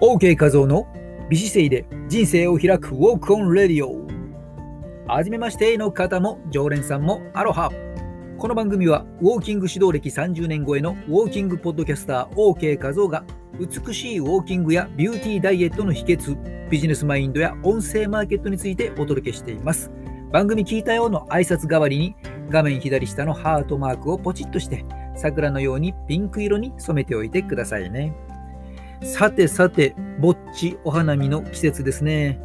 OK 画像の美姿勢で人生を開く Walk On Radio。はじめましての方も常連さんもアロハ。この番組はウォーキング指導歴30年超えのウォーキングポッドキャスター OK 画像が美しいウォーキングやビューティーダイエットの秘訣ビジネスマインドや音声マーケットについてお届けしています。番組聞いたよの挨拶代わりに画面左下のハートマークをポチッとして桜のようにピンク色に染めておいてくださいね。さてさて、ぼっちお花見の季節ですね。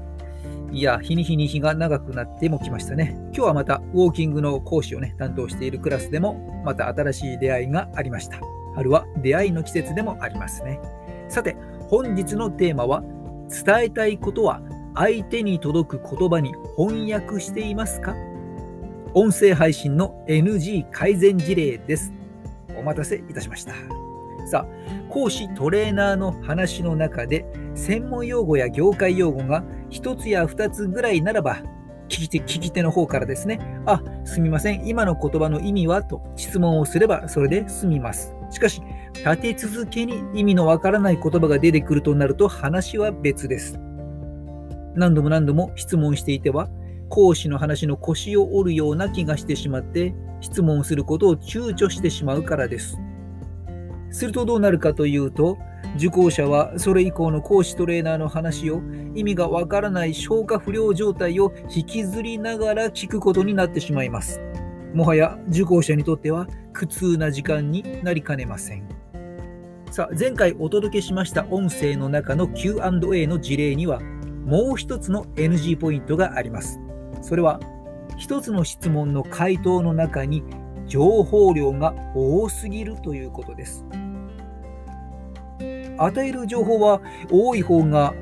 いや、日に日に日が長くなってもきましたね。今日はまたウォーキングの講師をね、担当しているクラスでも、また新しい出会いがありました。春は出会いの季節でもありますね。さて、本日のテーマは、伝えたいことは相手に届く言葉に翻訳していますか？音声配信の NG 改善事例です。お待たせいたしました。さあ、講師トレーナーの話の中で、専門用語や業界用語が1つや2つぐらいならば、聞き手聞き手の方からですね、あ、すみません、今の言葉の意味はと質問をすればそれで済みます。しかし、立て続けに意味のわからない言葉が出てくるとなると話は別です。何度も何度も質問していては、講師の話の腰を折るような気がしてしまって、質問することを躊躇してしまうからです。するとどうなるかというと、受講者はそれ以降の講師トレーナーの話を意味がわからない消化不良状態を引きずりながら聞くことになってしまいます。もはや受講者にとっては苦痛な時間になりかねません。さあ、前回お届けしました音声の中の Q&A の事例にはもう一つの NG ポイントがあります。それは一つの質問の回答の中に情報量が多すぎるということです。与える情報は多い方が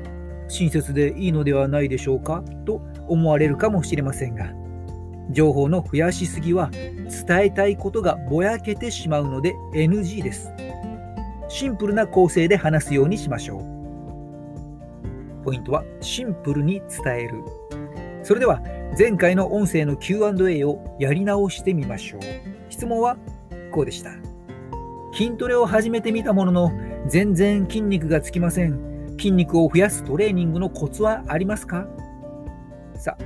親切でいいのではないでしょうかと思われるかもしれませんが情報の増やしすぎは伝えたいことがぼやけてしまうので NG です。シンプルな構成で話すようにしましょう。ポイントはシンプルに伝える。それでは前回の音声の Q&A をやり直してみましょう。質問はこうでした筋トレを始めてみたものの全然筋肉がつきません。筋肉を増やすトレーニングのコツはありますか？さあ、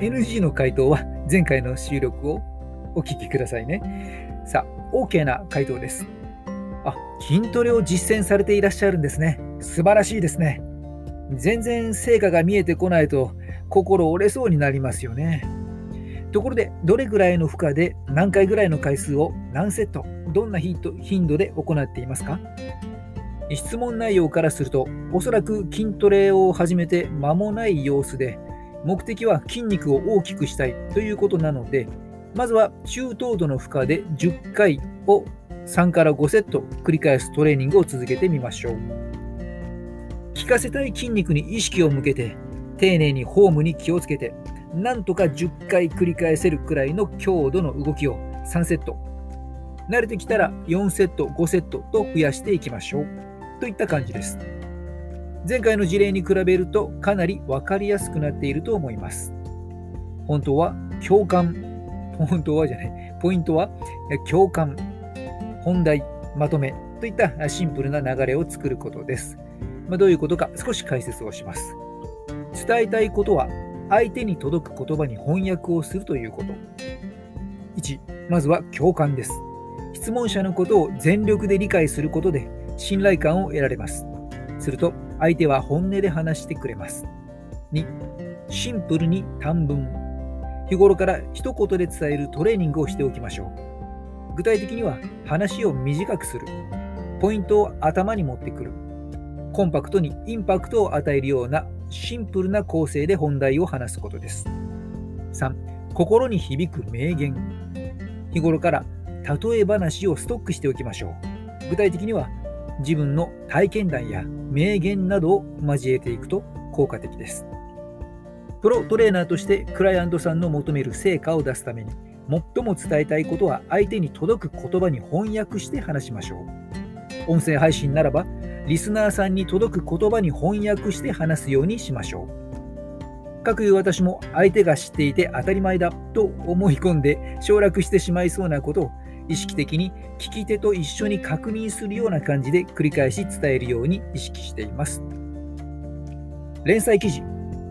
NG の回答は前回の収録をお聞きくださいね。さあ、OK な回答です。あ、筋トレを実践されていらっしゃるんですね。素晴らしいですね。全然成果が見えてこないと心折れそうになりますよね。ところで、どれぐらいの負荷で何回ぐらいの回数を何セットどんな頻度で行っていますか？質問内容からすると、おそらく筋トレを始めて間もない様子で、目的は筋肉を大きくしたいということなので、まずは中等度の負荷で10回を3から5セット繰り返すトレーニングを続けてみましょう。効かせたい筋肉に意識を向けて、丁寧にフォームに気をつけて、なんとか10回繰り返せるくらいの強度の動きを3セット慣れてきたら4セット、5セットと増やしていきましょう。といった感じです。前回の事例に比べるとかなり分かりやすくなっていると思います。本当は共感、本当はじゃない、ポイントは共感、本題、まとめといったシンプルな流れを作ることです。まあ、どういうことか少し解説をします。伝えたいことは相手に届く言葉に翻訳をするということ。1、まずは共感です。質問者のことを全力で理解することで信頼感を得られます。すると相手は本音で話してくれます。2、シンプルに短文。日頃から一言で伝えるトレーニングをしておきましょう。具体的には話を短くする。ポイントを頭に持ってくる。コンパクトにインパクトを与えるようなシンプルな構成で本題を話すことです。3、心に響く名言。日頃から例え話をストックしておきましょう。具体的には自分の体験談や名言などを交えていくと効果的です。プロトレーナーとしてクライアントさんの求める成果を出すために最も伝えたいことは相手に届く言葉に翻訳して話しましょう。音声配信ならばリスナーさんに届く言葉に翻訳して話すようにしましょう。かくいう私も相手が知っていて当たり前だと思い込んで省略してしまいそうなことを意識的に聞き手と一緒に確認するような感じで繰り返し伝えるように意識しています。連載記事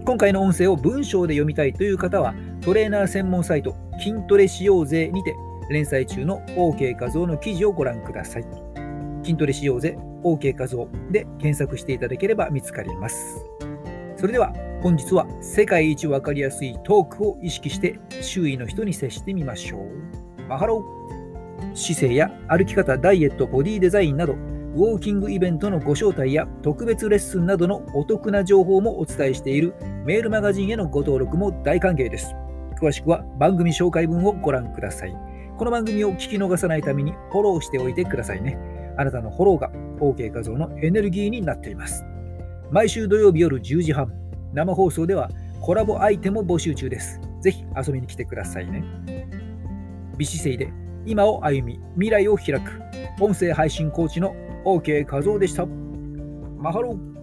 今回の音声を文章で読みたいという方はトレーナー専門サイト筋トレしようぜにて連載中の OK 画像の記事をご覧ください。筋トレしようぜ OK 画像で検索していただければ見つかります。それでは本日は世界一わかりやすいトークを意識して周囲の人に接してみましょう。マハロー姿勢や歩き方、ダイエット、ボディデザインなどウォーキングイベントのご招待や特別レッスンなどのお得な情報もお伝えしているメールマガジンへのご登録も大歓迎です。詳しくは番組紹介文をご覧ください。この番組を聞き逃さないためにフォローしておいてくださいね。あなたのフォローが OK 画像のエネルギーになっています。毎週土曜日夜10時半、生放送ではコラボアイテムを募集中です。ぜひ遊びに来てくださいね。美姿勢で今を歩み、未来を開く、音声配信コーチの OK 画像でした。マハロー